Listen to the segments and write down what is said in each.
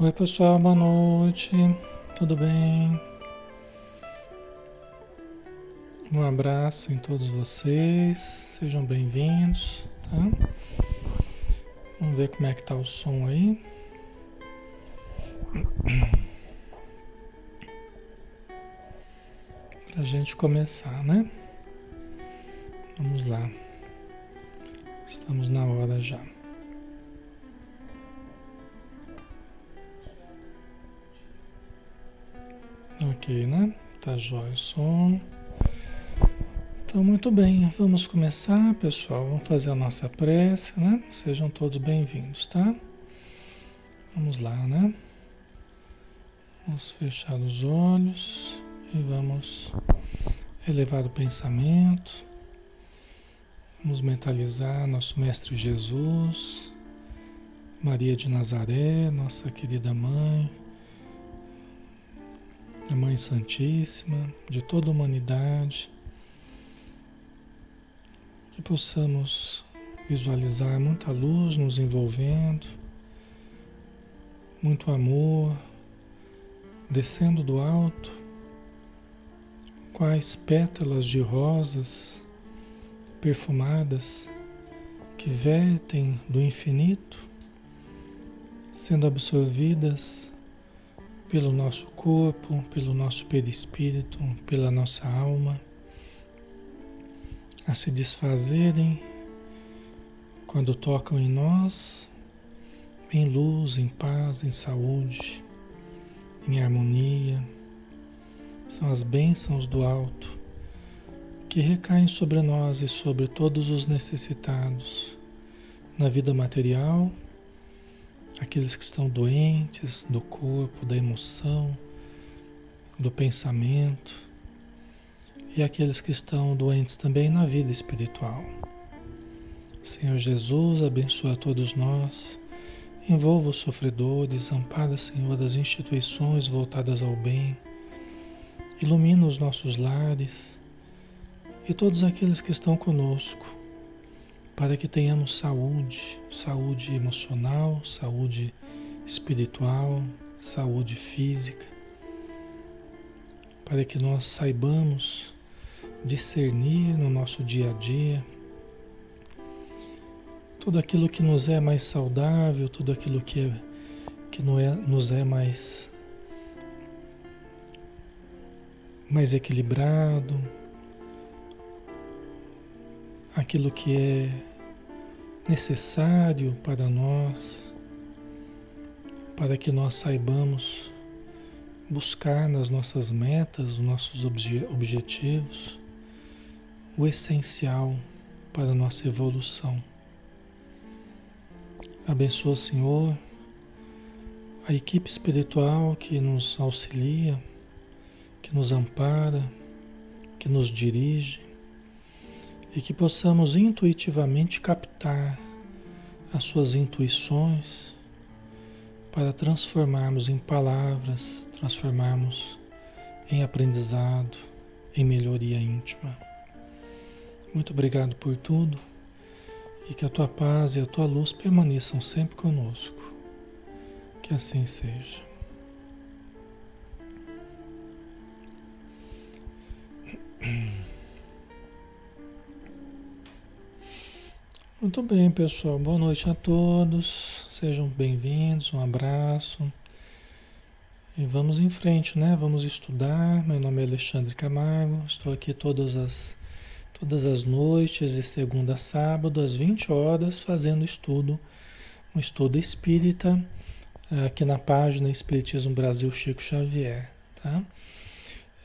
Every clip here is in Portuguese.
Oi, pessoal, boa noite. Tudo bem? Um abraço em todos vocês. Sejam bem-vindos, tá? Vamos ver como é que tá o som aí. Pra gente começar, né? Vamos lá. Estamos na hora já. Ok, né? Tá jóia o som. Então, muito bem, vamos começar, pessoal. Vamos fazer a nossa prece, né? Sejam todos bem-vindos, tá? Vamos lá, né? Vamos fechar os olhos e vamos elevar o pensamento. Vamos mentalizar nosso Mestre Jesus, Maria de Nazaré, nossa querida mãe, a Mãe Santíssima, de toda a humanidade que possamos visualizar muita luz nos envolvendo, muito amor descendo do alto, quais pétalas de rosas perfumadas que vertem do infinito, sendo absorvidas pelo nosso corpo, pelo nosso perispírito, pela nossa alma a se desfazerem quando tocam em nós, em luz, em paz, em saúde, em harmonia. São as bênçãos do alto que recaem sobre nós e sobre todos os necessitados na vida material, aqueles que estão doentes do corpo, da emoção, do pensamento. E aqueles que estão doentes também na vida espiritual. Senhor Jesus, abençoa todos nós, envolva os sofredores, ampara, Senhor, as instituições voltadas ao bem, ilumina os nossos lares e todos aqueles que estão conosco, para que tenhamos saúde, saúde emocional, saúde espiritual, saúde física, para que nós saibamos discernir no nosso dia a dia tudo aquilo que nos é mais saudável, tudo aquilo que, é, que não é, nos é mais, mais equilibrado, aquilo que é necessário para nós, para que nós saibamos buscar nas nossas metas, nos nossos obje objetivos o essencial para a nossa evolução. Abençoa, Senhor, a equipe espiritual que nos auxilia, que nos ampara, que nos dirige e que possamos intuitivamente captar as suas intuições para transformarmos em palavras, transformarmos em aprendizado, em melhoria íntima. Muito obrigado por tudo e que a tua paz e a tua luz permaneçam sempre conosco. Que assim seja. Muito bem, pessoal. Boa noite a todos. Sejam bem-vindos. Um abraço. E vamos em frente, né? Vamos estudar. Meu nome é Alexandre Camargo. Estou aqui todas as todas as noites, de segunda a sábado, às 20 horas, fazendo estudo, um estudo espírita, aqui na página Espiritismo Brasil Chico Xavier. Tá?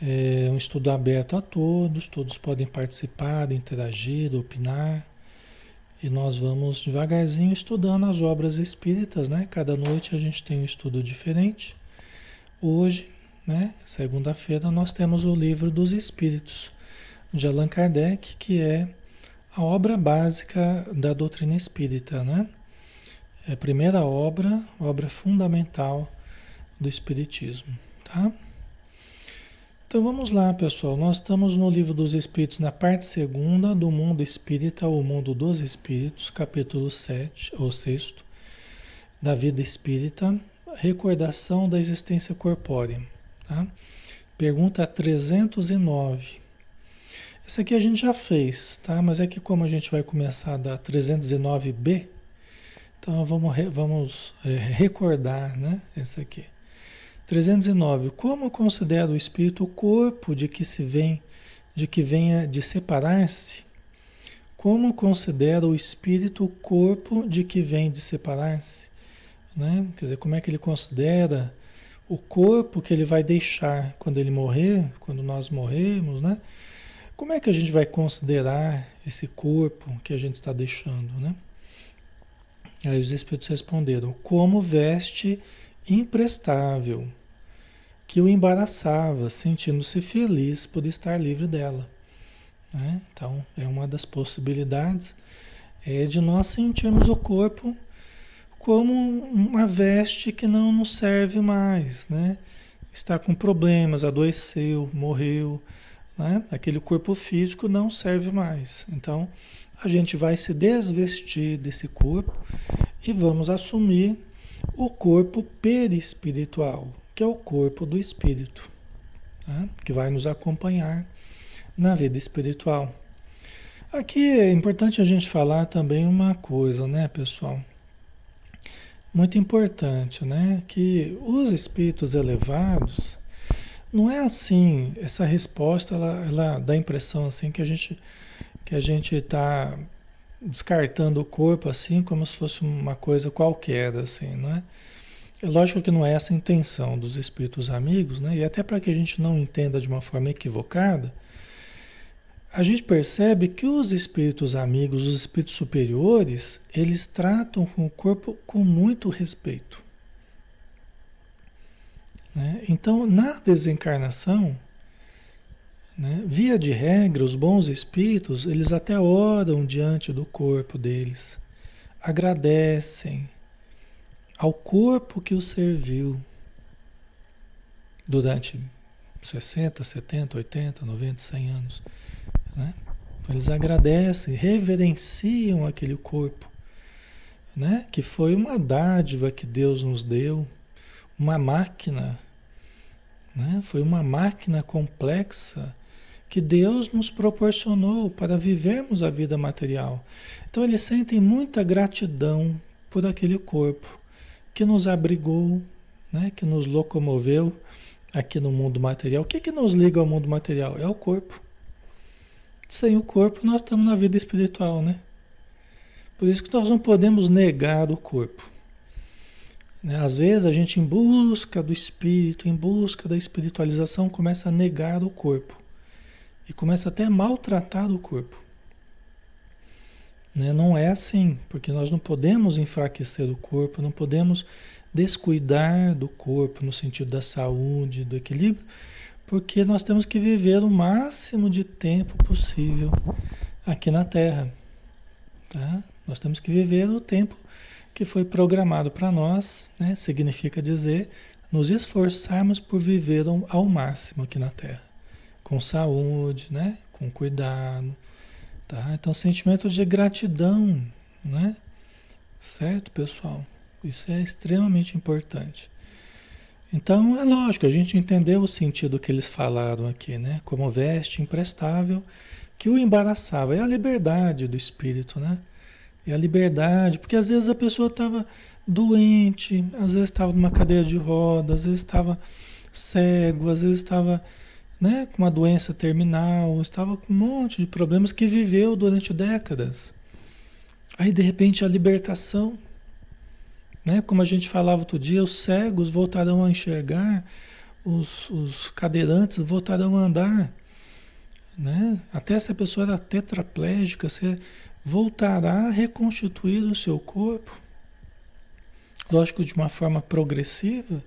É um estudo aberto a todos, todos podem participar, interagir, opinar. E nós vamos devagarzinho estudando as obras espíritas, né? Cada noite a gente tem um estudo diferente. Hoje, né, segunda-feira, nós temos o livro dos Espíritos de Allan Kardec, que é a obra básica da doutrina espírita, né? É a primeira obra, obra fundamental do Espiritismo, tá? Então vamos lá, pessoal. Nós estamos no Livro dos Espíritos, na parte segunda do Mundo Espírita, o Mundo dos Espíritos, capítulo 7, ou 6, da vida espírita. recordação da existência corpórea. Tá? Pergunta 309. Essa aqui a gente já fez, tá? Mas é que como a gente vai começar da 309B, então vamos, vamos é, recordar, né? Essa aqui. 309. Como considera o espírito o corpo de que se vem, de que venha de separar-se? Como considera o espírito o corpo de que vem de separar-se? Né? Quer dizer, como é que ele considera o corpo que ele vai deixar quando ele morrer, quando nós morrermos, né? Como é que a gente vai considerar esse corpo que a gente está deixando, né? Aí os espíritos responderam: como veste imprestável que o embaraçava, sentindo-se feliz por estar livre dela. Né? Então, é uma das possibilidades é de nós sentirmos o corpo como uma veste que não nos serve mais, né? Está com problemas, adoeceu, morreu, né? Aquele corpo físico não serve mais. Então, a gente vai se desvestir desse corpo e vamos assumir o corpo perispiritual, que é o corpo do espírito, né? que vai nos acompanhar na vida espiritual. Aqui é importante a gente falar também uma coisa, né, pessoal? muito importante, né? Que os espíritos elevados não é assim. Essa resposta ela, ela dá a impressão assim que a gente que a gente está descartando o corpo assim como se fosse uma coisa qualquer, assim, não é? É lógico que não é essa a intenção dos espíritos amigos, né? E até para que a gente não entenda de uma forma equivocada, a gente percebe que os espíritos amigos, os espíritos superiores, eles tratam com o corpo com muito respeito. Né? Então, na desencarnação, né, via de regra, os bons espíritos, eles até oram diante do corpo deles, agradecem ao corpo que o serviu durante 60, 70, 80, 90, 100 anos. Né? Eles agradecem, reverenciam aquele corpo, né? que foi uma dádiva que Deus nos deu, uma máquina, né? foi uma máquina complexa que Deus nos proporcionou para vivermos a vida material. Então eles sentem muita gratidão por aquele corpo que nos abrigou, né? que nos locomoveu aqui no mundo material. O que, que nos liga ao mundo material? É o corpo. Sem o corpo, nós estamos na vida espiritual, né? Por isso que nós não podemos negar o corpo. Né? Às vezes a gente, em busca do espírito, em busca da espiritualização, começa a negar o corpo. E começa até a maltratar o corpo. Né? Não é assim, porque nós não podemos enfraquecer o corpo, não podemos descuidar do corpo no sentido da saúde, do equilíbrio, porque nós temos que viver o máximo de tempo possível aqui na Terra. Tá? Nós temos que viver o tempo que foi programado para nós, né? significa dizer, nos esforçarmos por viver ao máximo aqui na Terra, com saúde, né? com cuidado. Tá? Então, sentimento de gratidão, né? certo, pessoal? Isso é extremamente importante. Então é lógico, a gente entendeu o sentido que eles falaram aqui, né? Como veste imprestável que o embaraçava. É a liberdade do espírito, né? É a liberdade, porque às vezes a pessoa estava doente, às vezes estava numa cadeira de rodas, às vezes estava cego, às vezes estava né, com uma doença terminal, estava com um monte de problemas que viveu durante décadas. Aí de repente a libertação, né? Como a gente falava outro dia, os cegos voltarão a enxergar, os, os cadeirantes voltarão a andar. Né? Até se a pessoa era tetraplégica, você voltará a reconstituir o seu corpo. Lógico, de uma forma progressiva,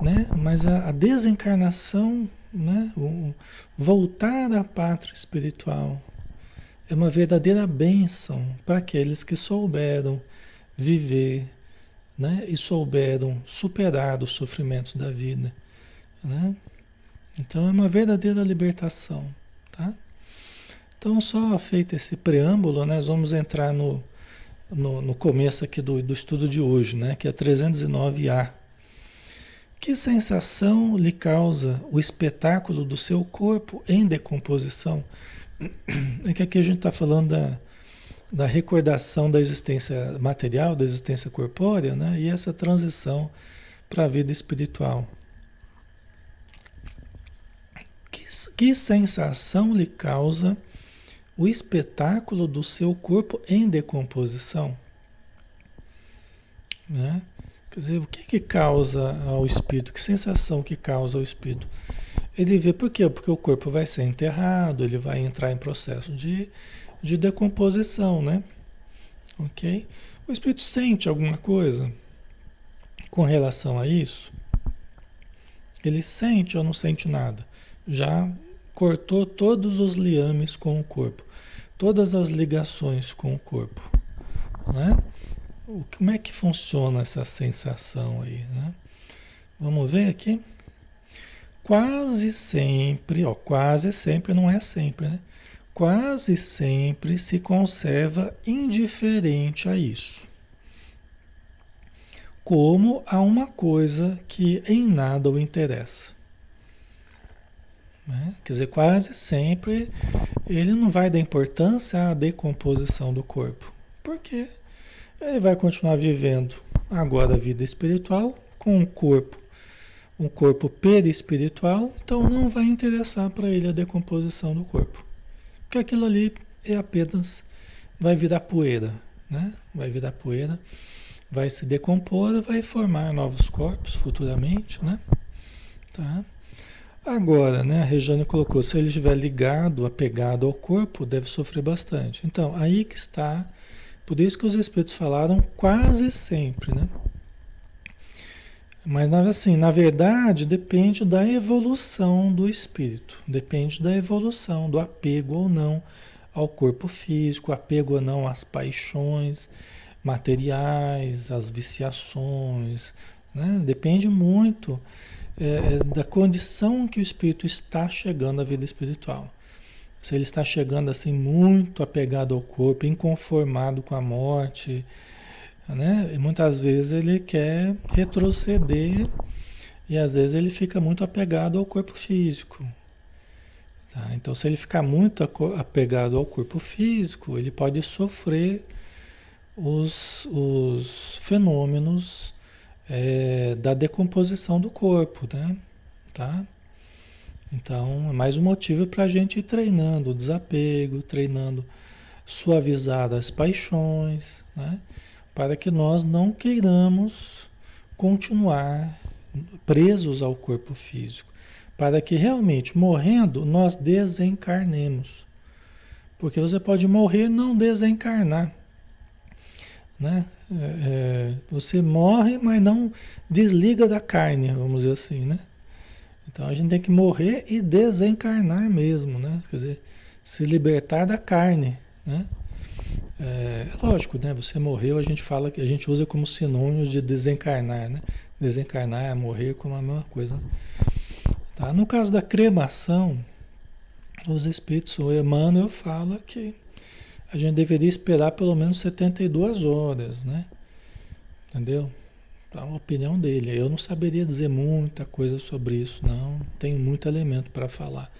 né? mas a, a desencarnação, né? voltar à pátria espiritual, é uma verdadeira bênção para aqueles que souberam viver né? e souberam superar os sofrimentos da vida. Né? Então é uma verdadeira libertação. Tá? Então, só feito esse preâmbulo, nós vamos entrar no, no, no começo aqui do, do estudo de hoje, né? que é 309A. Que sensação lhe causa o espetáculo do seu corpo em decomposição? É que aqui a gente está falando da, da recordação da existência material, da existência corpórea, né? e essa transição para a vida espiritual. Que, que sensação lhe causa o espetáculo do seu corpo em decomposição? Né? Quer dizer, o que, que causa ao espírito? Que sensação que causa ao espírito? Ele vê por quê? Porque o corpo vai ser enterrado, ele vai entrar em processo de, de decomposição, né? Ok? O espírito sente alguma coisa com relação a isso? Ele sente ou não sente nada? Já cortou todos os liames com o corpo, todas as ligações com o corpo, né? Como é que funciona essa sensação aí, né? Vamos ver aqui. Quase sempre, ó, quase sempre não é sempre, né? Quase sempre se conserva indiferente a isso. Como a uma coisa que em nada o interessa. Né? Quer dizer, quase sempre ele não vai dar importância à decomposição do corpo. Por quê? Ele vai continuar vivendo agora a vida espiritual com um corpo, um corpo perispiritual, então não vai interessar para ele a decomposição do corpo. Porque aquilo ali é apenas vai virar poeira, né? Vai virar poeira, vai se decompor, vai formar novos corpos futuramente, né? Tá? Agora, né, a Regiane colocou, se ele estiver ligado, apegado ao corpo, deve sofrer bastante. Então, aí que está por isso que os espíritos falaram quase sempre, né? Mas assim, na verdade, depende da evolução do espírito, depende da evolução, do apego ou não ao corpo físico, apego ou não às paixões materiais, às viciações, né? Depende muito é, da condição que o espírito está chegando à vida espiritual se ele está chegando assim muito apegado ao corpo, inconformado com a morte, né? E muitas vezes ele quer retroceder e às vezes ele fica muito apegado ao corpo físico. Tá? Então, se ele ficar muito apegado ao corpo físico, ele pode sofrer os, os fenômenos é, da decomposição do corpo, né? Tá? Então, é mais um motivo para a gente ir treinando o desapego, treinando suavizar as paixões, né? para que nós não queiramos continuar presos ao corpo físico, para que realmente morrendo nós desencarnemos. Porque você pode morrer e não desencarnar. Né? É, é, você morre, mas não desliga da carne, vamos dizer assim, né? Então a gente tem que morrer e desencarnar mesmo, né? Quer dizer, se libertar da carne, né? É, lógico, né? Você morreu, a gente fala que a gente usa como sinônimo de desencarnar, né? Desencarnar é morrer como a mesma coisa. Tá? No caso da cremação, os espíritos, o Emmanuel fala que a gente deveria esperar pelo menos 72 horas, né? Entendeu? A opinião dele. Eu não saberia dizer muita coisa sobre isso, não. Tenho muito elemento para falar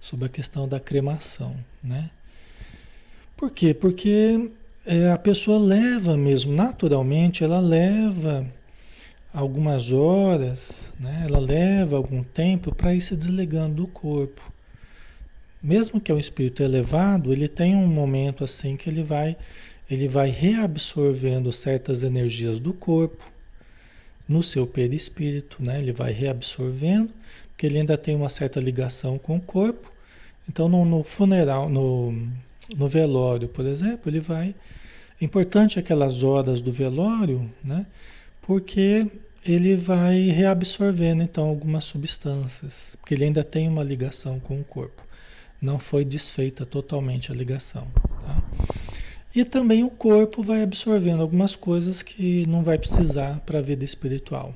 sobre a questão da cremação, né? Por quê? Porque é, a pessoa leva mesmo, naturalmente, ela leva algumas horas, né? ela leva algum tempo para ir se desligando do corpo. Mesmo que é um espírito elevado, ele tem um momento assim que ele vai, ele vai reabsorvendo certas energias do corpo, no seu perispírito, né? Ele vai reabsorvendo, porque ele ainda tem uma certa ligação com o corpo. Então, no, no funeral, no, no velório, por exemplo, ele vai. É importante aquelas horas do velório, né? Porque ele vai reabsorvendo então algumas substâncias, porque ele ainda tem uma ligação com o corpo. Não foi desfeita totalmente a ligação. Tá? E também o corpo vai absorvendo algumas coisas que não vai precisar para a vida espiritual.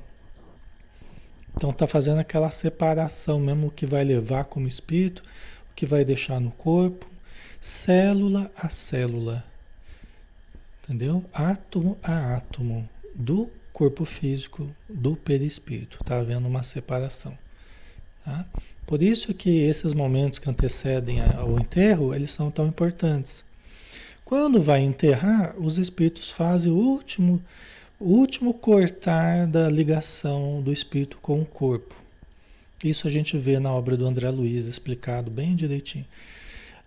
Então está fazendo aquela separação mesmo o que vai levar como espírito, o que vai deixar no corpo, célula a célula. Entendeu? Átomo a átomo do corpo físico do perispírito. Está havendo uma separação. Tá? Por isso que esses momentos que antecedem ao enterro, eles são tão importantes. Quando vai enterrar, os espíritos fazem o último, o último cortar da ligação do espírito com o corpo. Isso a gente vê na obra do André Luiz, explicado bem direitinho.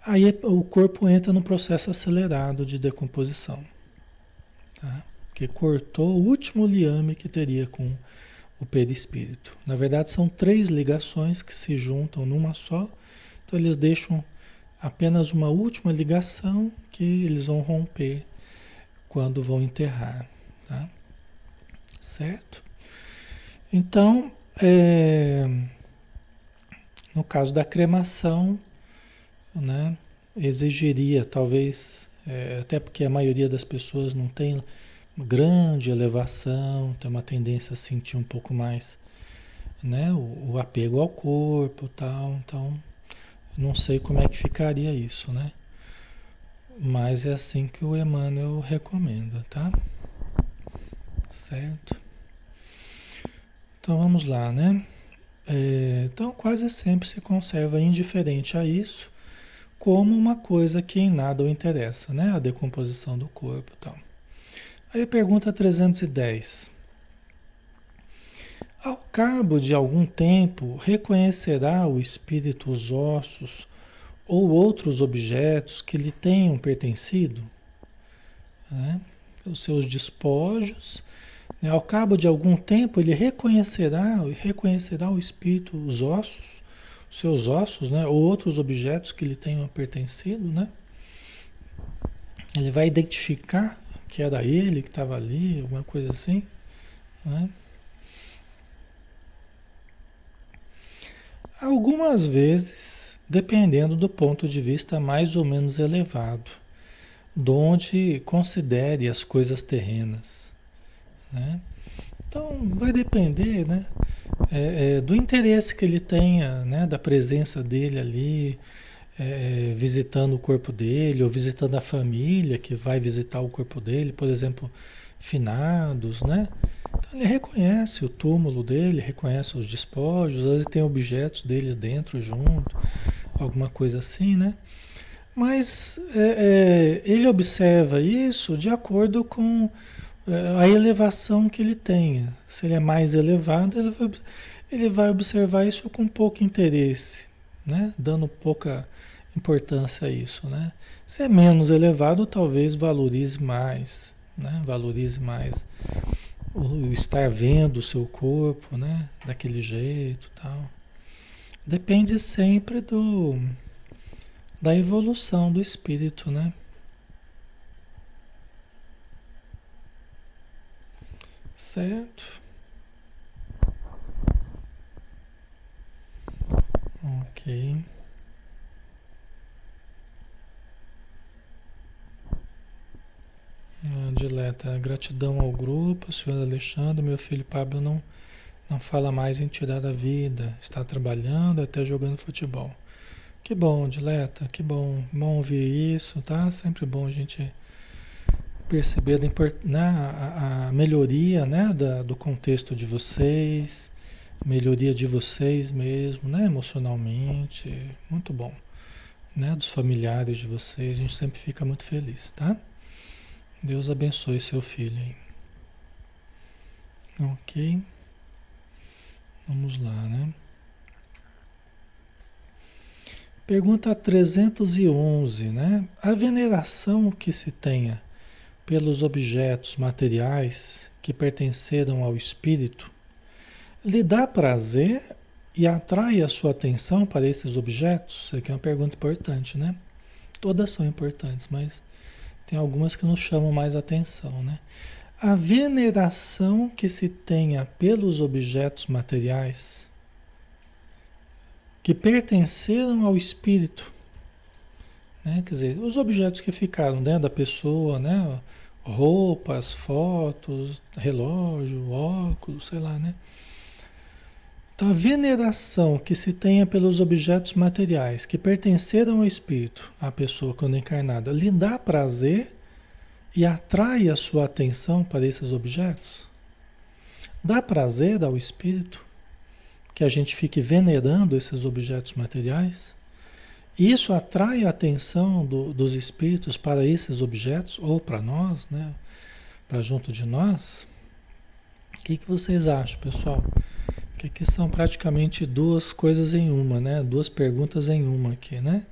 Aí o corpo entra no processo acelerado de decomposição. Tá? Que cortou o último liame que teria com o perispírito. Na verdade, são três ligações que se juntam numa só. Então, eles deixam apenas uma última ligação que eles vão romper quando vão enterrar. Tá? Certo? Então, é, no caso da cremação, né, exigiria talvez, é, até porque a maioria das pessoas não tem grande elevação, tem uma tendência a sentir um pouco mais né, o, o apego ao corpo tal, então não sei como é que ficaria isso, né? Mas é assim que o Emmanuel recomenda, tá? Certo? Então vamos lá, né? É, então quase sempre se conserva indiferente a isso como uma coisa que em nada o interessa, né? A decomposição do corpo e tal. Aí a pergunta 310. Ao cabo de algum tempo, reconhecerá o espírito os ossos ou outros objetos que lhe tenham pertencido? Né? Os seus despojos. Né? Ao cabo de algum tempo, ele reconhecerá, reconhecerá o espírito, os ossos, os seus ossos, né? ou outros objetos que lhe tenham pertencido. Né? Ele vai identificar que era ele que estava ali, alguma coisa assim. Né? Algumas vezes, dependendo do ponto de vista mais ou menos elevado, donde considere as coisas terrenas. Né? Então, vai depender né? É, é, do interesse que ele tenha, né? da presença dele ali, é, visitando o corpo dele, ou visitando a família que vai visitar o corpo dele, por exemplo, finados, né? Então ele reconhece o túmulo dele, reconhece os despojos, às vezes tem objetos dele dentro junto, alguma coisa assim, né? Mas é, é, ele observa isso de acordo com é, a elevação que ele tenha. Se ele é mais elevado, ele vai, ele vai observar isso com pouco interesse, né? Dando pouca importância a isso, né? Se é menos elevado, talvez valorize mais, né? Valorize mais o estar vendo o seu corpo, né? Daquele jeito, tal. Depende sempre do da evolução do espírito, né? Certo? Ok. Dileta, gratidão ao grupo, senhor Alexandre, meu filho Pablo não, não fala mais em tirar a vida, está trabalhando até jogando futebol. Que bom, Dileta, que bom, bom ouvir isso, tá? Sempre bom a gente perceber né, a, a melhoria né, da, do contexto de vocês, melhoria de vocês mesmo, né, emocionalmente, muito bom. Né, dos familiares de vocês, a gente sempre fica muito feliz, tá? Deus abençoe seu filho aí. Ok. Vamos lá, né? Pergunta 311, né? A veneração que se tenha pelos objetos materiais que pertenceram ao espírito lhe dá prazer e atrai a sua atenção para esses objetos? Isso aqui é uma pergunta importante, né? Todas são importantes, mas tem algumas que nos chamam mais atenção, né? A veneração que se tenha pelos objetos materiais que pertenceram ao espírito, né? Quer dizer, os objetos que ficaram dentro da pessoa, né? Roupas, fotos, relógio, óculos, sei lá, né? Então, a veneração que se tenha pelos objetos materiais que pertenceram ao espírito, à pessoa quando encarnada, lhe dá prazer e atrai a sua atenção para esses objetos? Dá prazer ao espírito que a gente fique venerando esses objetos materiais? Isso atrai a atenção do, dos espíritos para esses objetos, ou para nós, né? para junto de nós? O que, que vocês acham, pessoal? Que aqui são praticamente duas coisas em uma, né? Duas perguntas em uma aqui, né?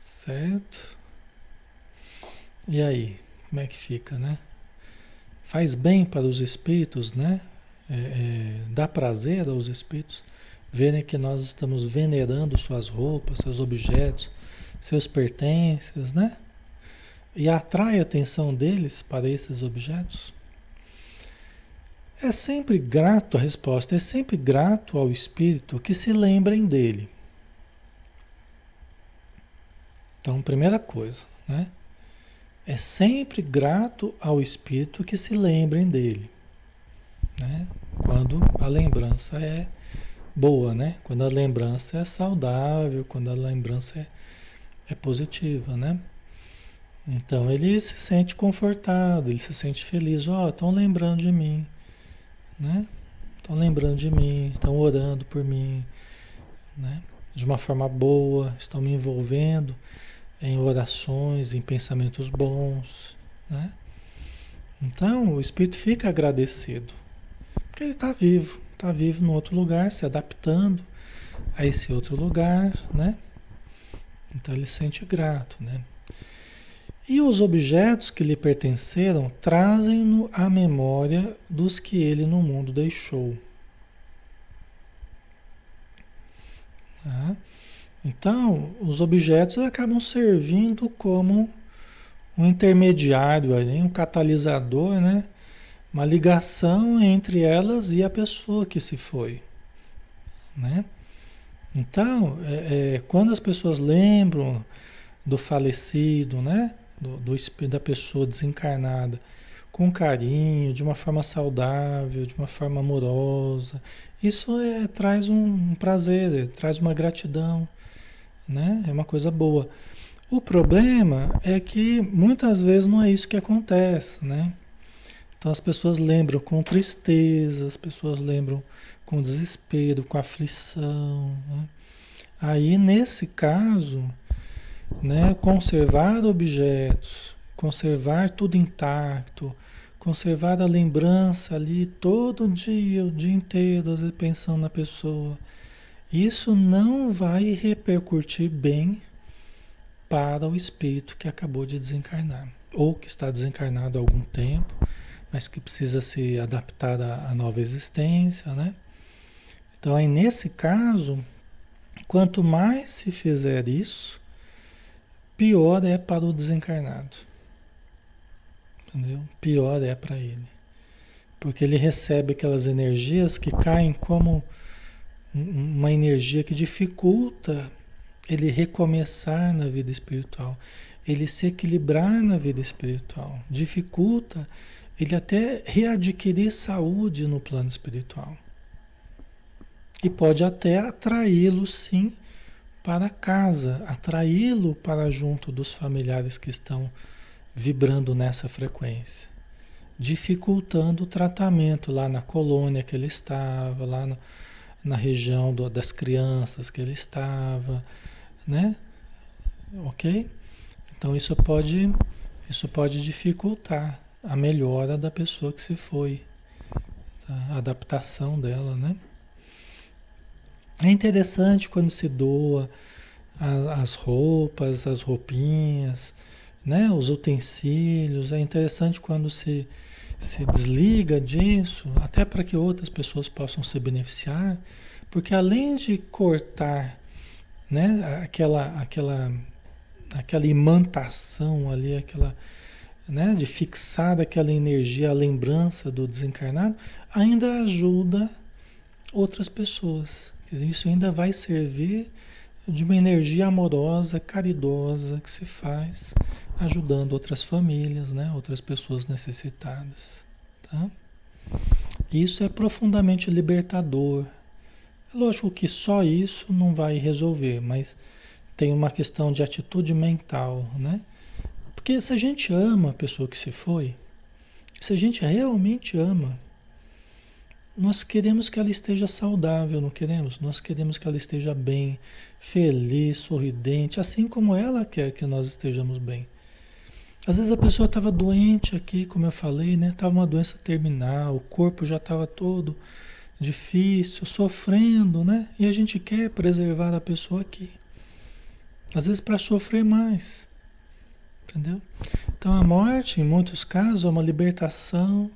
Certo? E aí, como é que fica, né? Faz bem para os espíritos, né? É, é, dá prazer aos espíritos verem que nós estamos venerando suas roupas, seus objetos, seus pertences, né? E atrai a atenção deles para esses objetos. É sempre grato, a resposta é sempre grato ao espírito que se lembrem dele. Então, primeira coisa, né? É sempre grato ao espírito que se lembrem dele, né? Quando a lembrança é boa, né? Quando a lembrança é saudável, quando a lembrança é, é positiva, né? Então ele se sente confortado, ele se sente feliz. Ó, oh, estão lembrando de mim, né? Estão lembrando de mim, estão orando por mim, né? De uma forma boa, estão me envolvendo em orações, em pensamentos bons, né? Então o espírito fica agradecido, porque ele está vivo, está vivo no outro lugar, se adaptando a esse outro lugar, né? Então ele se sente grato, né? E os objetos que lhe pertenceram trazem-no à memória dos que ele no mundo deixou. Tá? Então, os objetos acabam servindo como um intermediário, um catalisador, né? uma ligação entre elas e a pessoa que se foi. Né? Então, é, é, quando as pessoas lembram do falecido, né? Do, do, da pessoa desencarnada, com carinho, de uma forma saudável, de uma forma amorosa, isso é, traz um, prazer, traz uma gratidão, né? é uma coisa boa. O problema é que muitas vezes não é isso que acontece, né? Então as pessoas lembram com tristeza, as pessoas lembram com desespero, com aflição. Né? Aí nesse caso, né, conservar objetos, conservar tudo intacto, conservar a lembrança ali todo dia, o dia inteiro, às vezes pensando na pessoa, isso não vai repercutir bem para o espírito que acabou de desencarnar ou que está desencarnado há algum tempo mas que precisa se adaptar à nova existência, né? Então, aí nesse caso, quanto mais se fizer isso, pior é para o desencarnado. Entendeu? Pior é para ele. Porque ele recebe aquelas energias que caem como uma energia que dificulta ele recomeçar na vida espiritual, ele se equilibrar na vida espiritual, dificulta ele até readquirir saúde no plano espiritual. E pode até atraí-lo, sim, para casa, atraí-lo para junto dos familiares que estão vibrando nessa frequência, dificultando o tratamento lá na colônia que ele estava, lá no, na região do, das crianças que ele estava, né? Ok? Então isso pode, isso pode dificultar a melhora da pessoa que se foi, tá? a adaptação dela, né? É interessante quando se doa as roupas, as roupinhas, né? os utensílios. É interessante quando se, se desliga disso, até para que outras pessoas possam se beneficiar, porque além de cortar né? aquela, aquela, aquela imantação ali, aquela né, de fixar aquela energia, a lembrança do desencarnado, ainda ajuda outras pessoas. Isso ainda vai servir de uma energia amorosa, caridosa que se faz ajudando outras famílias, né, outras pessoas necessitadas. Tá? Isso é profundamente libertador. É lógico que só isso não vai resolver, mas tem uma questão de atitude mental, né? Porque se a gente ama a pessoa que se foi, se a gente realmente ama, nós queremos que ela esteja saudável, não queremos? Nós queremos que ela esteja bem, feliz, sorridente, assim como ela quer que nós estejamos bem. Às vezes a pessoa estava doente aqui, como eu falei, né? Estava uma doença terminal, o corpo já estava todo difícil, sofrendo, né? E a gente quer preservar a pessoa aqui. Às vezes para sofrer mais. Entendeu? Então a morte, em muitos casos, é uma libertação,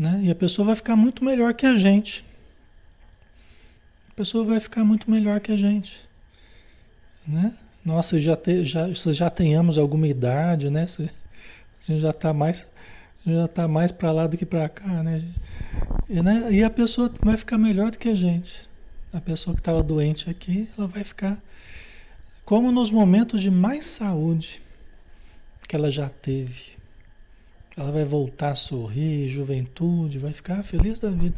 né? E a pessoa vai ficar muito melhor que a gente. A pessoa vai ficar muito melhor que a gente, né? Nossa, já, te, já, já tenhamos alguma idade, né? A gente já está mais, já tá mais para lá do que para cá, né? E, né? e a pessoa vai ficar melhor do que a gente. A pessoa que estava doente aqui, ela vai ficar como nos momentos de mais saúde que ela já teve. Ela vai voltar a sorrir, juventude, vai ficar feliz da vida.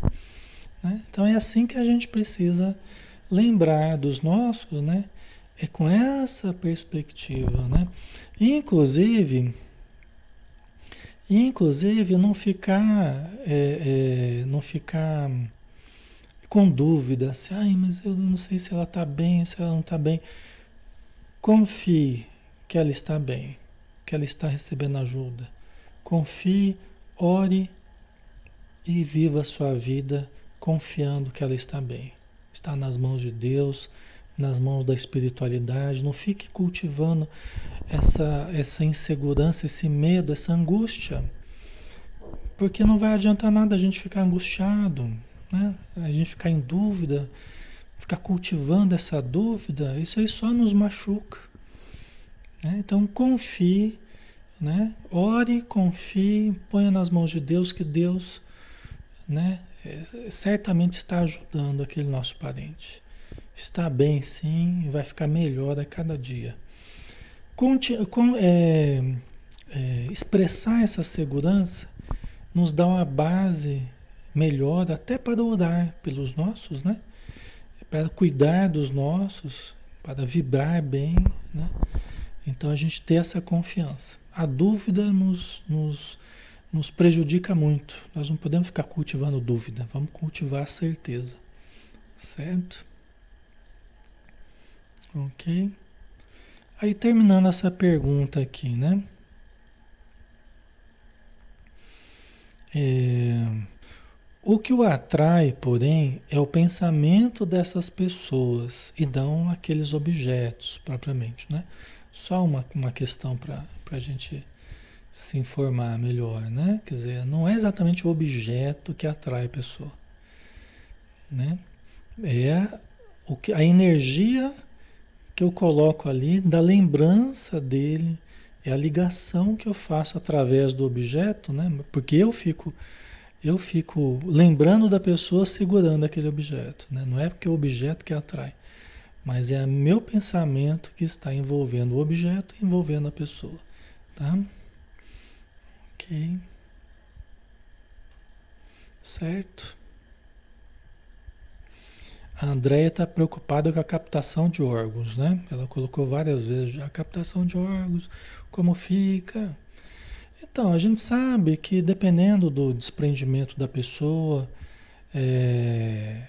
Né? Então é assim que a gente precisa lembrar dos nossos, né? É com essa perspectiva, né? Inclusive, inclusive não ficar, é, é, não ficar com dúvida, se, ai, mas eu não sei se ela está bem, se ela não está bem. Confie que ela está bem, que ela está recebendo ajuda. Confie, ore e viva a sua vida confiando que ela está bem. Está nas mãos de Deus, nas mãos da espiritualidade. Não fique cultivando essa, essa insegurança, esse medo, essa angústia. Porque não vai adiantar nada a gente ficar angustiado, né? a gente ficar em dúvida, ficar cultivando essa dúvida. Isso aí só nos machuca. Né? Então confie, né? ore, confie, ponha nas mãos de Deus que Deus né, é, certamente está ajudando aquele nosso parente. Está bem sim, vai ficar melhor a cada dia. Conti com, é, é, expressar essa segurança nos dá uma base melhor até para orar pelos nossos, né? Para cuidar dos nossos, para vibrar bem, né? Então a gente ter essa confiança. A dúvida nos, nos, nos prejudica muito. Nós não podemos ficar cultivando dúvida, vamos cultivar a certeza. Certo? Ok? Aí terminando essa pergunta aqui, né? É, o que o atrai, porém, é o pensamento dessas pessoas e não aqueles objetos propriamente, né? Só uma, uma questão para a gente se informar melhor, né? Quer dizer, não é exatamente o objeto que atrai a pessoa, né? É o que, a energia que eu coloco ali da lembrança dele, é a ligação que eu faço através do objeto, né? Porque eu fico eu fico lembrando da pessoa segurando aquele objeto, né? Não é porque é o objeto que atrai, mas é meu pensamento que está envolvendo o objeto, envolvendo a pessoa, tá? OK. Certo? A Andrea está preocupada com a captação de órgãos, né? Ela colocou várias vezes a captação de órgãos, como fica. Então, a gente sabe que dependendo do desprendimento da pessoa, é,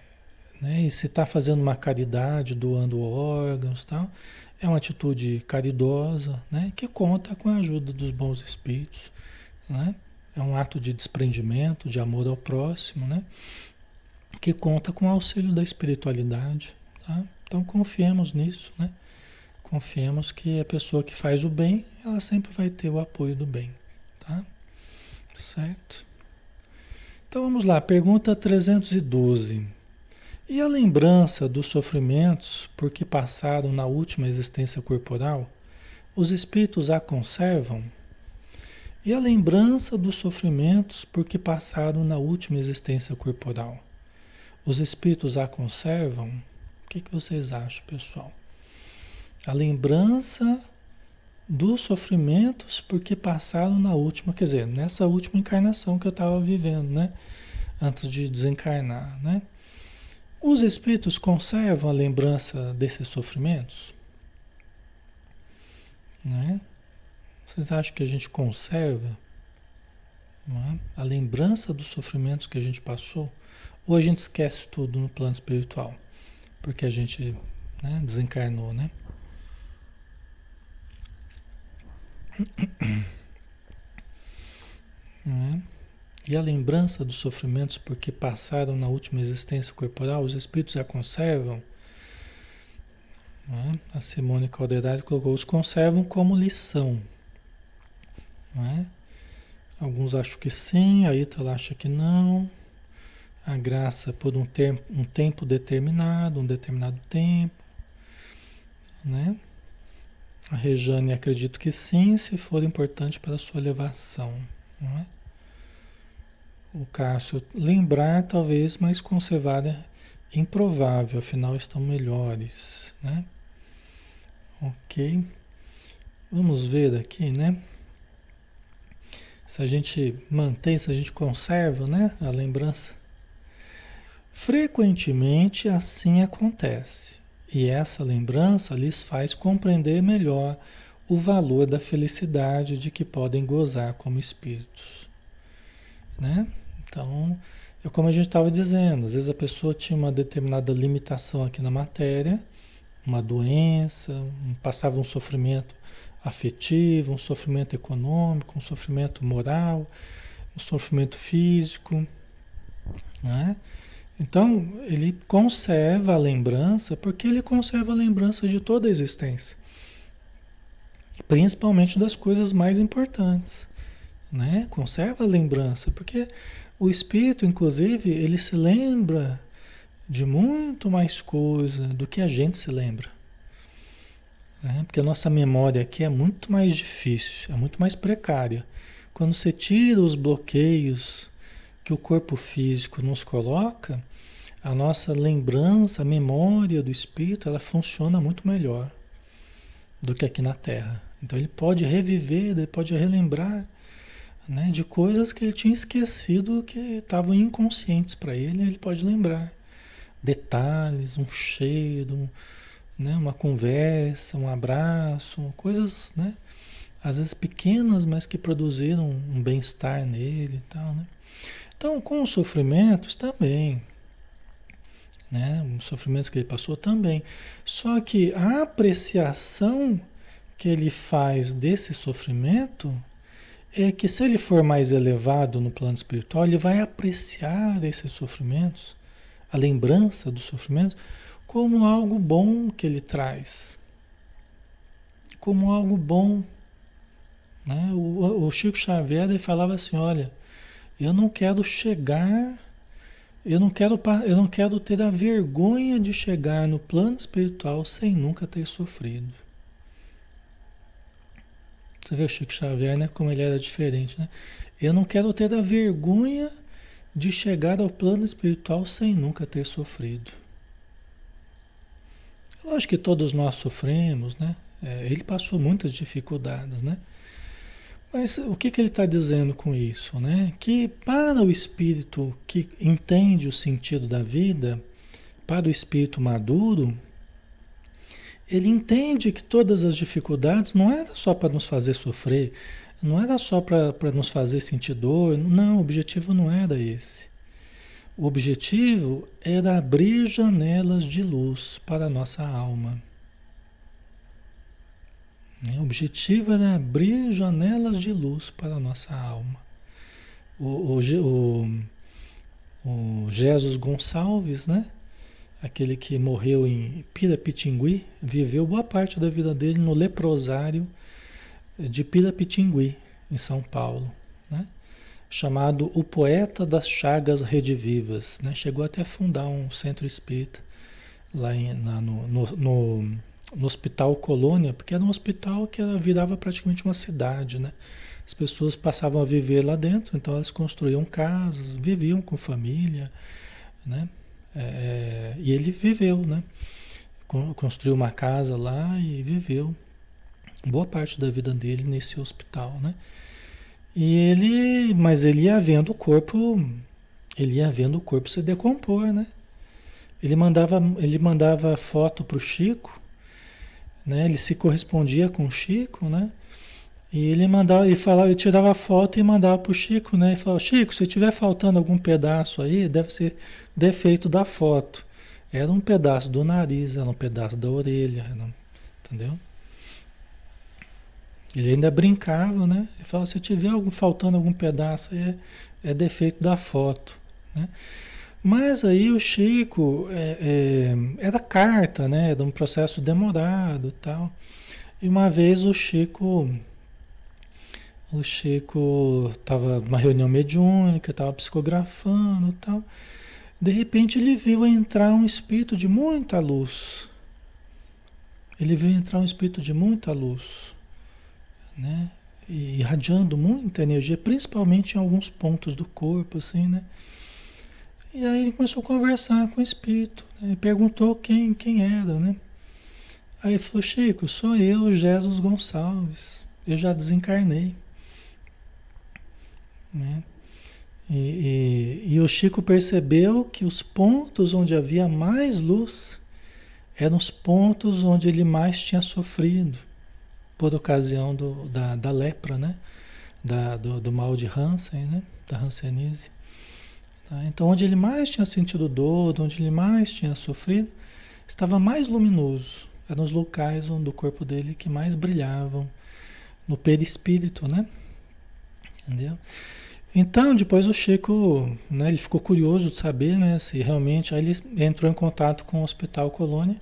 né, e se está fazendo uma caridade, doando órgãos tal, é uma atitude caridosa, né, que conta com a ajuda dos bons espíritos, né? É um ato de desprendimento, de amor ao próximo, né? que conta com o auxílio da espiritualidade. Tá? Então confiemos nisso, né? Confiemos que a pessoa que faz o bem, ela sempre vai ter o apoio do bem, tá? Certo? Então vamos lá, pergunta 312. E a lembrança dos sofrimentos por que passaram na última existência corporal, os espíritos a conservam? E a lembrança dos sofrimentos por que passaram na última existência corporal, os espíritos a conservam? O que, que vocês acham, pessoal? A lembrança dos sofrimentos porque passaram na última, quer dizer, nessa última encarnação que eu estava vivendo, né? Antes de desencarnar, né? Os espíritos conservam a lembrança desses sofrimentos? Né? Vocês acham que a gente conserva? é? a lembrança dos sofrimentos que a gente passou, ou a gente esquece tudo no plano espiritual, porque a gente né, desencarnou, né? E a lembrança dos sofrimentos porque passaram na última existência corporal, os espíritos a conservam. É? A Simone Calderari colocou: os conservam como lição. É? Alguns acham que sim, a Ítala acha que não. A graça por um, ter, um tempo determinado, um determinado tempo. Né? A Rejane acredito que sim, se for importante para a sua elevação. Não é? O Cássio, lembrar talvez, mas conservar é improvável, afinal estão melhores, né? Ok. Vamos ver aqui, né? Se a gente mantém, se a gente conserva, né? A lembrança. Frequentemente assim acontece. E essa lembrança lhes faz compreender melhor o valor da felicidade de que podem gozar como espíritos. Né? Então, é como a gente estava dizendo, às vezes a pessoa tinha uma determinada limitação aqui na matéria, uma doença, um, passava um sofrimento afetivo, um sofrimento econômico, um sofrimento moral, um sofrimento físico. Né? Então, ele conserva a lembrança, porque ele conserva a lembrança de toda a existência, principalmente das coisas mais importantes. Né? Conserva a lembrança, porque o espírito, inclusive, ele se lembra de muito mais coisa do que a gente se lembra. Né? Porque a nossa memória aqui é muito mais difícil, é muito mais precária. Quando você tira os bloqueios que o corpo físico nos coloca, a nossa lembrança, a memória do espírito, ela funciona muito melhor do que aqui na Terra. Então ele pode reviver, ele pode relembrar né, de coisas que ele tinha esquecido que estavam inconscientes para ele, ele pode lembrar. Detalhes, um cheiro, né, uma conversa, um abraço, coisas, né, às vezes pequenas, mas que produziram um bem-estar nele e tal, né? Então, com os sofrimentos também, né, os sofrimentos que ele passou também. Só que a apreciação que ele faz desse sofrimento é que se ele for mais elevado no plano espiritual, ele vai apreciar esses sofrimentos, a lembrança dos sofrimentos, como algo bom que ele traz. Como algo bom. Né? O, o Chico Xavier ele falava assim: olha, eu não quero chegar, eu não quero, eu não quero ter a vergonha de chegar no plano espiritual sem nunca ter sofrido. Você vê o Chico Xavier, né? Como ele era diferente, né? Eu não quero ter a vergonha de chegar ao plano espiritual sem nunca ter sofrido. Lógico que todos nós sofremos, né? É, ele passou muitas dificuldades, né? Mas o que, que ele está dizendo com isso, né? Que para o espírito que entende o sentido da vida, para o espírito maduro, ele entende que todas as dificuldades não era só para nos fazer sofrer, não era só para nos fazer sentir dor, não, o objetivo não era esse. O objetivo era abrir janelas de luz para a nossa alma. O objetivo era abrir janelas de luz para a nossa alma. O, o, o, o Jesus Gonçalves, né? Aquele que morreu em Pirapitingui, viveu boa parte da vida dele no leprosário de Pirapitingui, em São Paulo, né? chamado O Poeta das Chagas Redivivas. Né? Chegou até a fundar um centro espírita lá em, na, no, no, no, no, Hospital Colônia, porque era um hospital que virava praticamente uma cidade. Né? As pessoas passavam a viver lá dentro, então elas construíam casas, viviam com família, né? É, e ele viveu, né? Construiu uma casa lá e viveu boa parte da vida dele nesse hospital, né? E ele, mas ele ia vendo o corpo, ele ia vendo o corpo se decompor, né? Ele mandava, ele mandava foto para o Chico, né? Ele se correspondia com o Chico, né? E ele mandava, e falava, ele tirava foto e mandava pro Chico, né? E falava, Chico, se tiver faltando algum pedaço aí, deve ser defeito da foto. Era um pedaço do nariz, era um pedaço da orelha, era, entendeu? Ele ainda brincava, né? Ele falava, se tiver algum, faltando algum pedaço, é, é defeito da foto, né? Mas aí o Chico é, é, era carta, né? Era um processo demorado tal. E uma vez o Chico, o Chico estava numa reunião mediúnica, estava psicografando tal. De repente ele viu entrar um espírito de muita luz. Ele viu entrar um espírito de muita luz né? E irradiando muita energia, principalmente em alguns pontos do corpo, assim, né? E aí ele começou a conversar com o espírito, né? perguntou quem, quem era, né? Aí ele falou, Chico, sou eu, Jesus Gonçalves, eu já desencarnei, né? E, e, e o Chico percebeu que os pontos onde havia mais luz eram os pontos onde ele mais tinha sofrido por ocasião do, da, da lepra, né? Da, do, do, mal de Hansen, né? Da Hanseníase. Tá? Então, onde ele mais tinha sentido dor, onde ele mais tinha sofrido, estava mais luminoso. Eram os locais do corpo dele que mais brilhavam no perispírito, né? Entendeu? Então, depois o Chico, né, ele ficou curioso de saber, né, se realmente, aí ele entrou em contato com o Hospital Colônia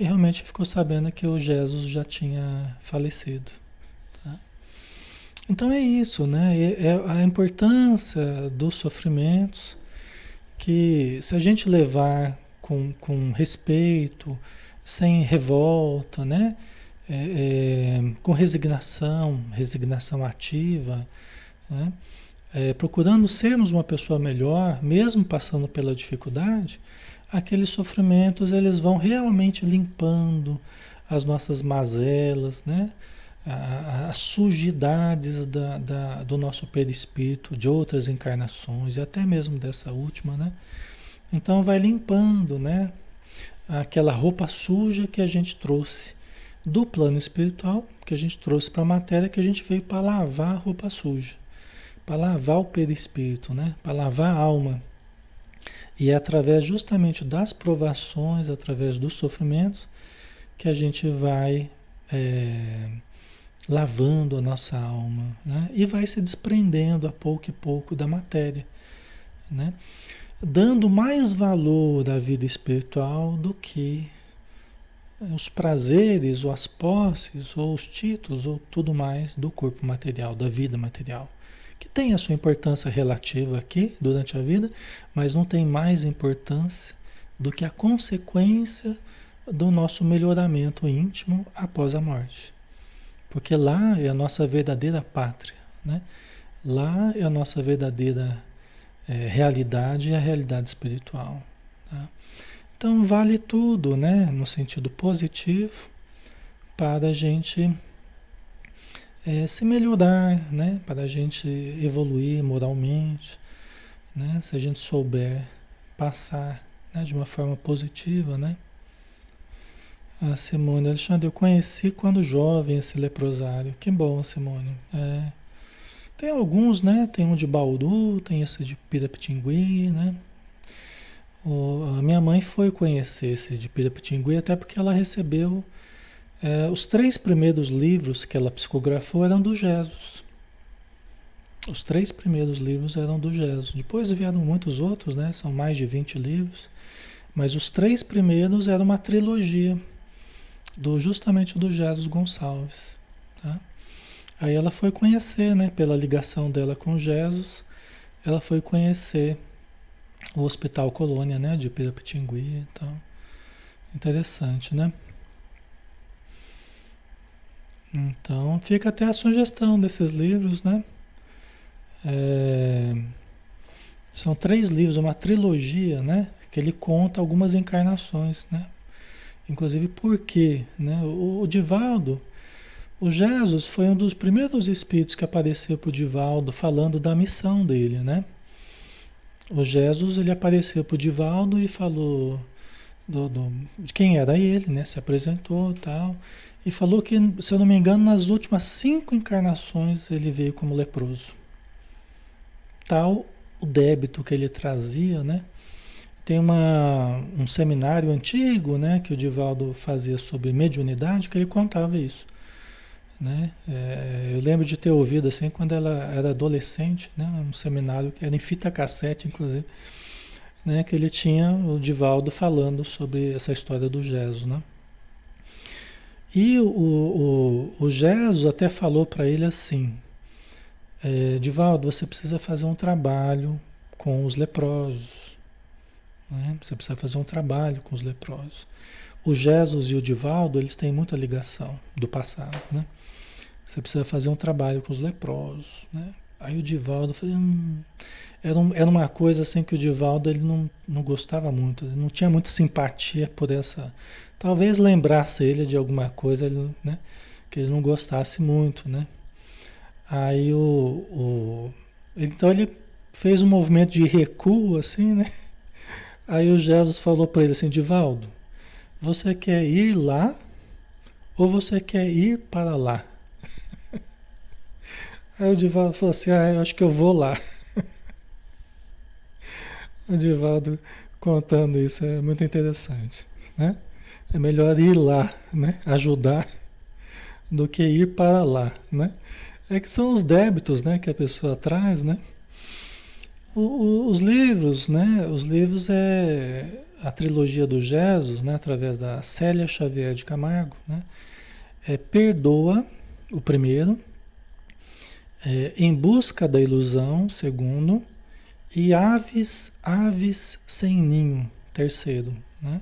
e realmente ficou sabendo que o Jesus já tinha falecido. Tá? Então é isso, né? É, é a importância dos sofrimentos que se a gente levar com, com respeito, sem revolta, né? É, é, com resignação, resignação ativa, né? É, procurando sermos uma pessoa melhor, mesmo passando pela dificuldade, aqueles sofrimentos eles vão realmente limpando as nossas mazelas, né? as sujidades da, da, do nosso perispírito, de outras encarnações, e até mesmo dessa última, né? Então vai limpando, né? Aquela roupa suja que a gente trouxe do plano espiritual, que a gente trouxe para a matéria, que a gente veio para lavar a roupa suja, para lavar o perispírito, né? Para lavar a alma. E é através justamente das provações, através dos sofrimentos, que a gente vai é, lavando a nossa alma né? e vai se desprendendo a pouco e pouco da matéria, né? dando mais valor à vida espiritual do que os prazeres, ou as posses, ou os títulos, ou tudo mais do corpo material, da vida material que tem a sua importância relativa aqui durante a vida, mas não tem mais importância do que a consequência do nosso melhoramento íntimo após a morte. Porque lá é a nossa verdadeira pátria, né? Lá é a nossa verdadeira é, realidade e a realidade espiritual. Tá? Então vale tudo, né? No sentido positivo, para a gente é, se melhorar, né? Para a gente evoluir moralmente, né? Se a gente souber passar né? de uma forma positiva, né? A Simone Alexandre, eu conheci quando jovem esse leprosário. Que bom, Simone. É. Tem alguns, né? Tem um de Bauru, tem esse de Pirapitingui, né? O, a minha mãe foi conhecer esse de Pirapitingui até porque ela recebeu é, os três primeiros livros que ela psicografou eram do Jesus. Os três primeiros livros eram do Jesus. Depois vieram muitos outros, né? São mais de 20 livros. Mas os três primeiros eram uma trilogia do justamente do Jesus Gonçalves. Tá? Aí ela foi conhecer, né? Pela ligação dela com Jesus, ela foi conhecer o Hospital Colônia, né? De Pirapitingui e tal. Interessante, né? Então fica até a sugestão desses livros, né? É, são três livros, uma trilogia, né? Que ele conta algumas encarnações, né? Inclusive por quê, né? O, o Divaldo, o Jesus foi um dos primeiros espíritos que apareceu para o Divaldo falando da missão dele, né? O Jesus ele apareceu para o Divaldo e falou do, do, de quem era ele, né? Se apresentou tal. E falou que, se eu não me engano, nas últimas cinco encarnações ele veio como leproso. Tal o débito que ele trazia, né? Tem uma, um seminário antigo, né, que o Divaldo fazia sobre mediunidade, que ele contava isso. Né? É, eu lembro de ter ouvido assim quando ela era adolescente, né? um seminário que era em fita cassete, inclusive, né? que ele tinha o Divaldo falando sobre essa história do Jesus. Né? E o, o, o Jesus até falou para ele assim: é, Divaldo, você precisa fazer um trabalho com os leprosos. Né? Você precisa fazer um trabalho com os leprosos. O Jesus e o Divaldo, eles têm muita ligação do passado, né? Você precisa fazer um trabalho com os leprosos, né? Aí o Divaldo falou, hum, era, um, era uma coisa assim que o Divaldo ele não, não gostava muito, não tinha muita simpatia por essa. Talvez lembrasse ele de alguma coisa né, que ele não gostasse muito, né? Aí o, o, então ele fez um movimento de recuo assim, né? Aí o Jesus falou para ele assim, Divaldo, você quer ir lá ou você quer ir para lá? Aí o Divaldo falou assim, ah, eu acho que eu vou lá. o Divaldo contando isso é muito interessante, né? É melhor ir lá, né? Ajudar do que ir para lá, né? É que são os débitos, né? Que a pessoa traz, né? O, o, os livros, né? Os livros é a trilogia do Jesus, né? Através da Célia Xavier de Camargo, né? É Perdoa, o primeiro, é, Em Busca da Ilusão, segundo, e Aves, Aves Sem Ninho, terceiro. Né?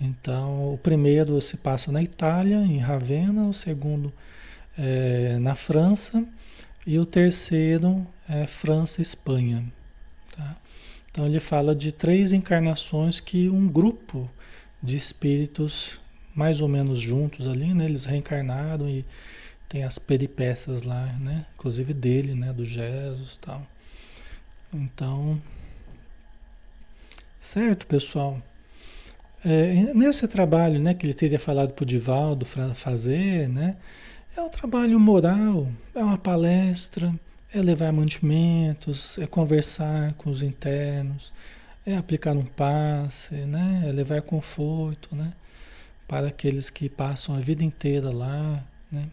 Então, o primeiro se passa na Itália, em Ravenna, o segundo é, na França, e o terceiro é França Espanha. Tá? Então, ele fala de três encarnações que um grupo de espíritos, mais ou menos juntos ali, né? eles reencarnaram e tem as peripécias lá, né? Inclusive dele, né? Do Jesus tal. Então, certo, pessoal. É, nesse trabalho, né, que ele teria falado para o Divaldo fazer, né? É um trabalho moral, é uma palestra, é levar mantimentos, é conversar com os internos, é aplicar um passe, né? É levar conforto, né? Para aqueles que passam a vida inteira lá, né?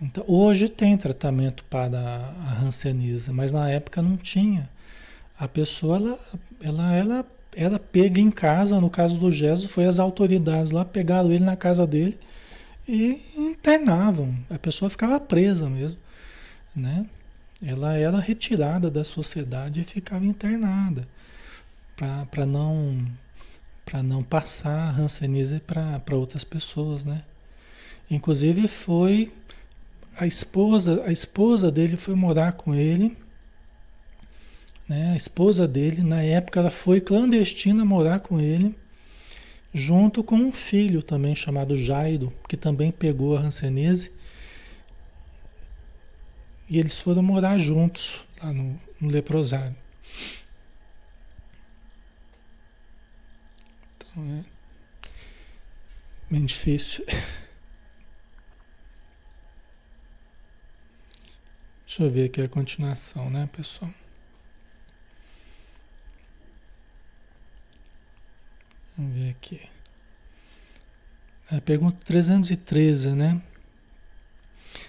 Então, hoje tem tratamento para a hanseníase, mas na época não tinha. A pessoa, ela, ela, ela era pega em casa, no caso do Jesus, foi as autoridades lá, pegaram ele na casa dele e internavam. A pessoa ficava presa mesmo, né? Ela era retirada da sociedade e ficava internada para não para não passar a hanseníase para outras pessoas, né? Inclusive foi a esposa, a esposa dele foi morar com ele. Né? A esposa dele, na época, ela foi clandestina morar com ele, junto com um filho também chamado Jairo, que também pegou a Hansenese. E eles foram morar juntos lá no, no leprosário. Então é bem difícil. Deixa eu ver aqui a continuação, né, pessoal? Vamos ver aqui. A é, pergunta 313, né?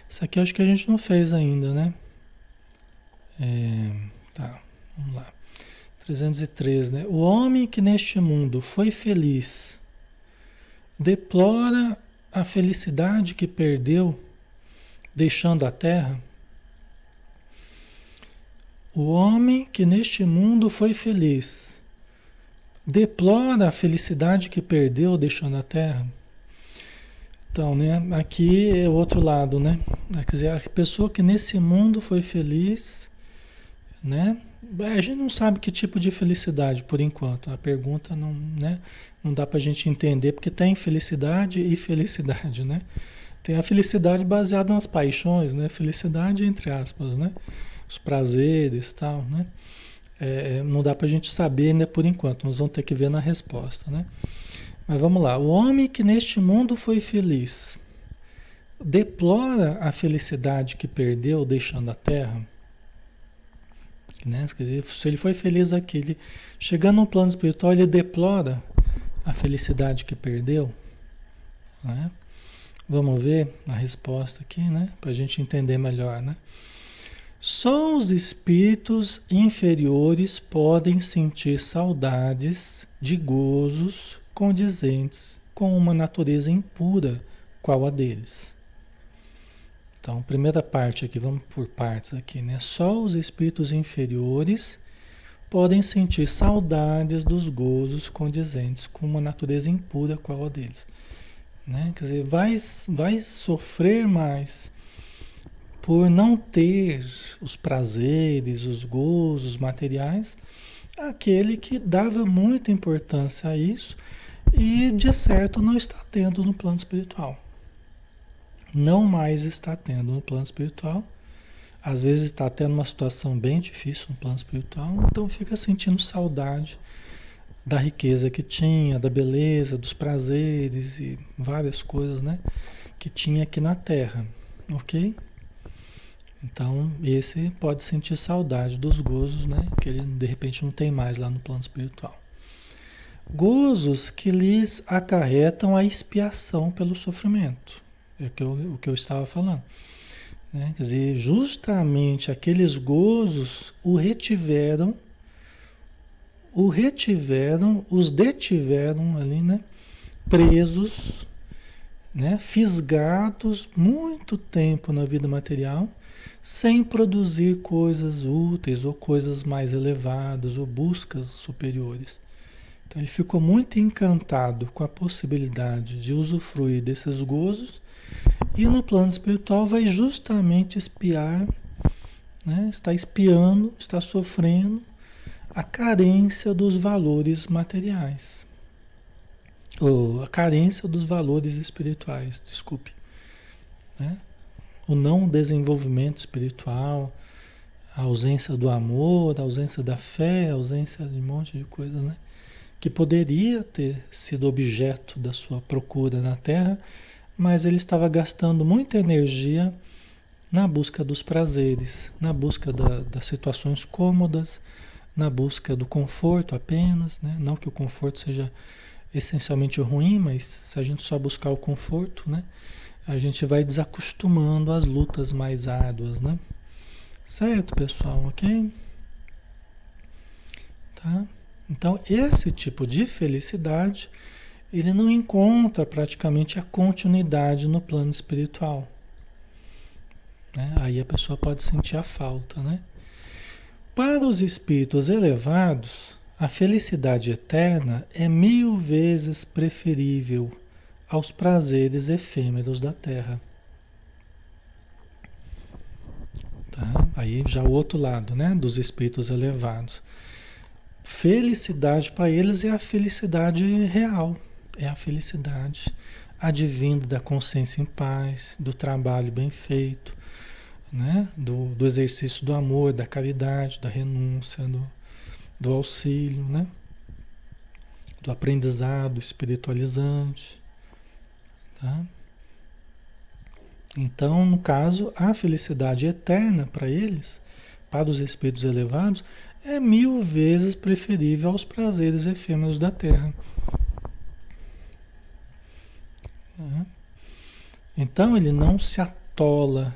Isso aqui eu acho que a gente não fez ainda, né? É, tá, vamos lá. 313, né? O homem que neste mundo foi feliz deplora a felicidade que perdeu deixando a terra? O homem que neste mundo foi feliz deplora a felicidade que perdeu deixando a terra. Então, né, aqui é o outro lado, né? Quer dizer, a pessoa que nesse mundo foi feliz, né? A gente não sabe que tipo de felicidade por enquanto. A pergunta não, né? Não dá para a gente entender porque tem felicidade e felicidade, né? Tem a felicidade baseada nas paixões, né? Felicidade entre aspas, né? os prazeres tal, né? É, é não dá para a gente saber ainda por enquanto, nós vamos ter que ver na resposta, né? Mas vamos lá. O homem que neste mundo foi feliz. deplora a felicidade que perdeu deixando a Terra, né? Quer dizer, se ele foi feliz aqui, ele, chegando no plano espiritual, ele deplora a felicidade que perdeu. Né? Vamos ver a resposta aqui, né? Para a gente entender melhor, né? Só os espíritos inferiores podem sentir saudades de gozos condizentes com uma natureza impura, qual a deles. Então, primeira parte aqui, vamos por partes aqui, né? Só os espíritos inferiores podem sentir saudades dos gozos condizentes com uma natureza impura qual a deles. Né? Quer dizer, vai, vai sofrer mais por não ter os prazeres, os gozos materiais, aquele que dava muita importância a isso e de certo não está tendo no plano espiritual. Não mais está tendo no plano espiritual às vezes está tendo uma situação bem difícil no plano espiritual, então fica sentindo saudade da riqueza que tinha, da beleza, dos prazeres e várias coisas, né? Que tinha aqui na Terra, ok? Então, esse pode sentir saudade dos gozos, né? Que ele de repente não tem mais lá no plano espiritual. Gozos que lhes acarretam a expiação pelo sofrimento. É o que eu, o que eu estava falando. Né? Quer dizer, justamente aqueles gozos o retiveram, o retiveram, os detiveram ali, né? Presos, né? fisgados muito tempo na vida material, sem produzir coisas úteis ou coisas mais elevadas ou buscas superiores. Então ele ficou muito encantado com a possibilidade de usufruir desses gozos e no plano espiritual vai justamente espiar, né? está espiando, está sofrendo a carência dos valores materiais. Ou a carência dos valores espirituais, desculpe. Né? O não desenvolvimento espiritual, a ausência do amor, a ausência da fé, a ausência de um monte de coisa, né? Que poderia ter sido objeto da sua procura na Terra, mas ele estava gastando muita energia na busca dos prazeres, na busca da, das situações cômodas, na busca do conforto apenas, né? não que o conforto seja essencialmente ruim, mas se a gente só buscar o conforto, né? A gente vai desacostumando às lutas mais árduas, né? Certo, pessoal, ok? Tá? Então, esse tipo de felicidade ele não encontra praticamente a continuidade no plano espiritual. Né? Aí a pessoa pode sentir a falta, né? Para os espíritos elevados, a felicidade eterna é mil vezes preferível aos prazeres efêmeros da terra. Tá? Aí já o outro lado, né? Dos espíritos elevados. Felicidade para eles é a felicidade real, é a felicidade advindo da consciência em paz, do trabalho bem feito, né? do, do exercício do amor, da caridade, da renúncia, do, do auxílio, né? do aprendizado espiritualizante. Tá? Então, no caso, a felicidade eterna para eles, para os espíritos elevados, é mil vezes preferível aos prazeres efêmeros da terra. Né? Então ele não se atola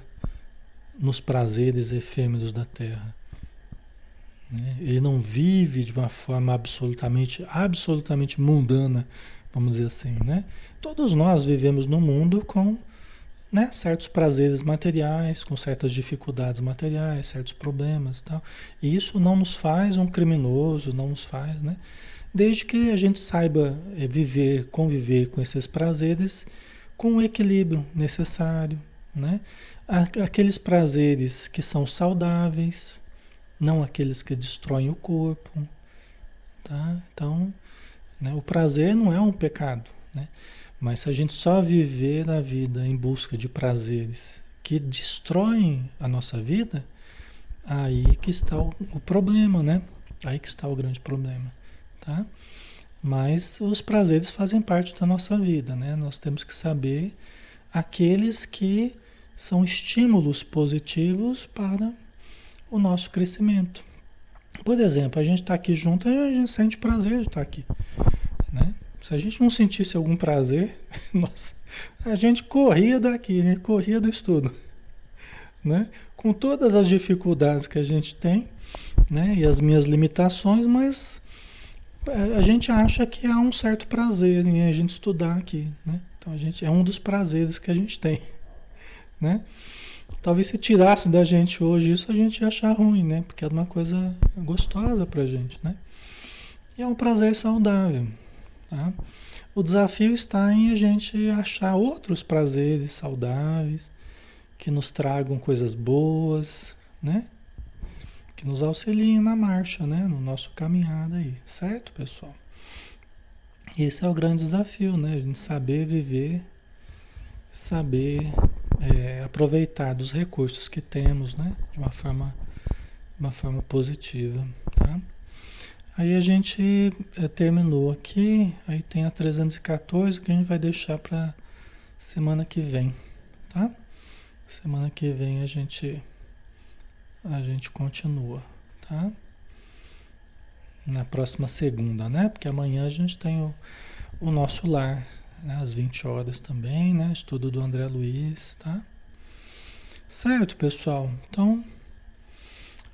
nos prazeres efêmeros da terra. Né? Ele não vive de uma forma absolutamente, absolutamente mundana, vamos dizer assim, né? Todos nós vivemos no mundo com né, certos prazeres materiais, com certas dificuldades materiais, certos problemas e tal. E isso não nos faz um criminoso, não nos faz, né? Desde que a gente saiba é, viver, conviver com esses prazeres com o equilíbrio necessário, né? Aqueles prazeres que são saudáveis, não aqueles que destroem o corpo, tá? Então, né, o prazer não é um pecado, né? Mas se a gente só viver a vida em busca de prazeres que destroem a nossa vida, aí que está o, o problema, né? Aí que está o grande problema tá? Mas os prazeres fazem parte da nossa vida, né? Nós temos que saber aqueles que são estímulos positivos para o nosso crescimento. Por exemplo, a gente está aqui junto a gente sente prazer de estar aqui. Né? Se a gente não sentisse algum prazer, nossa, a gente corria daqui, a gente corria do estudo. Né? Com todas as dificuldades que a gente tem né? e as minhas limitações, mas a gente acha que há um certo prazer em a gente estudar aqui. Né? Então a gente é um dos prazeres que a gente tem. Né? Talvez se tirasse da gente hoje isso, a gente ia achar ruim, né? Porque é uma coisa gostosa pra gente, né? E é um prazer saudável, tá? O desafio está em a gente achar outros prazeres saudáveis que nos tragam coisas boas, né? Que nos auxiliem na marcha, né? No nosso caminhada aí, certo, pessoal? Esse é o grande desafio, né? A gente saber viver, saber é, aproveitar dos recursos que temos, né? De uma forma, uma forma positiva, tá? Aí a gente é, terminou aqui, aí tem a 314 que a gente vai deixar para semana que vem, tá? Semana que vem a gente a gente continua, tá? Na próxima segunda, né? Porque amanhã a gente tem o, o nosso lar, né? às 20 horas também, né? Estudo do André Luiz, tá? Certo, pessoal? Então,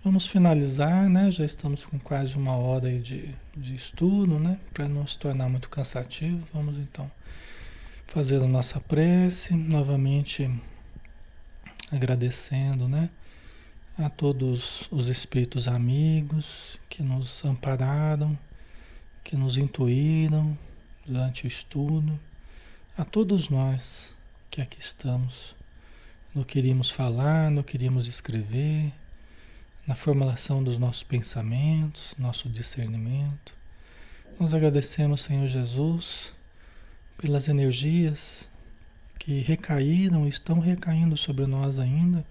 vamos finalizar, né? Já estamos com quase uma hora de, de estudo, né? Para não se tornar muito cansativo, vamos então fazer a nossa prece, novamente agradecendo, né? A todos os espíritos amigos que nos ampararam, que nos intuíram durante o estudo a todos nós que aqui estamos, no que iríamos falar, no que iríamos escrever, na formulação dos nossos pensamentos, nosso discernimento. Nós agradecemos, Senhor Jesus, pelas energias que recaíram e estão recaindo sobre nós ainda.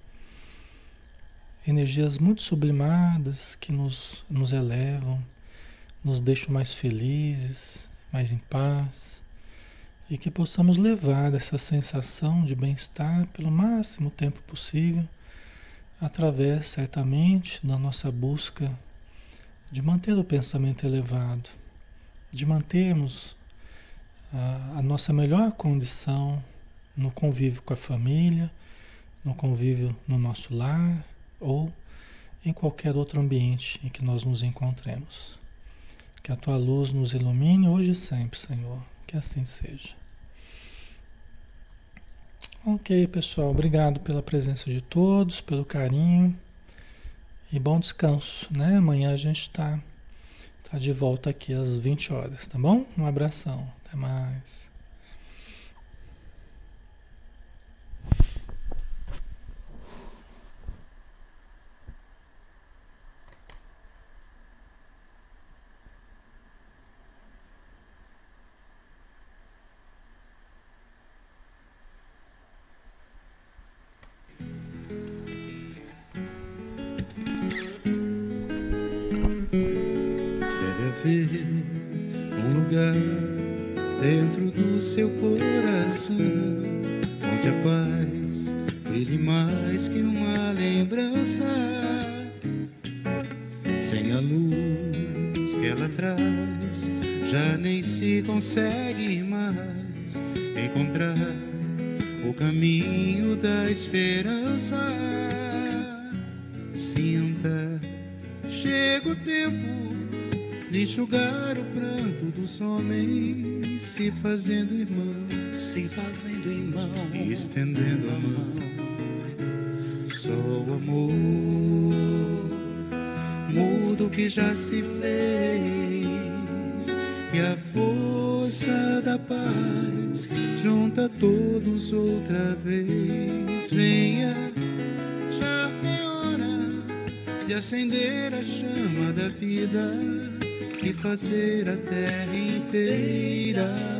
Energias muito sublimadas que nos, nos elevam, nos deixam mais felizes, mais em paz e que possamos levar essa sensação de bem-estar pelo máximo tempo possível, através certamente da nossa busca de manter o pensamento elevado, de mantermos a, a nossa melhor condição no convívio com a família, no convívio no nosso lar ou em qualquer outro ambiente em que nós nos encontremos. Que a tua luz nos ilumine hoje e sempre, Senhor. Que assim seja. Ok, pessoal. Obrigado pela presença de todos, pelo carinho. E bom descanso, né? Amanhã a gente está tá de volta aqui às 20 horas, tá bom? Um abração. Até mais. Se fazendo irmão, se fazendo irmão, estendendo a mão. Só o amor muda o que já se fez e a força da paz junta todos outra vez. Venha, já é hora de acender a chama da vida e fazer a terra inteira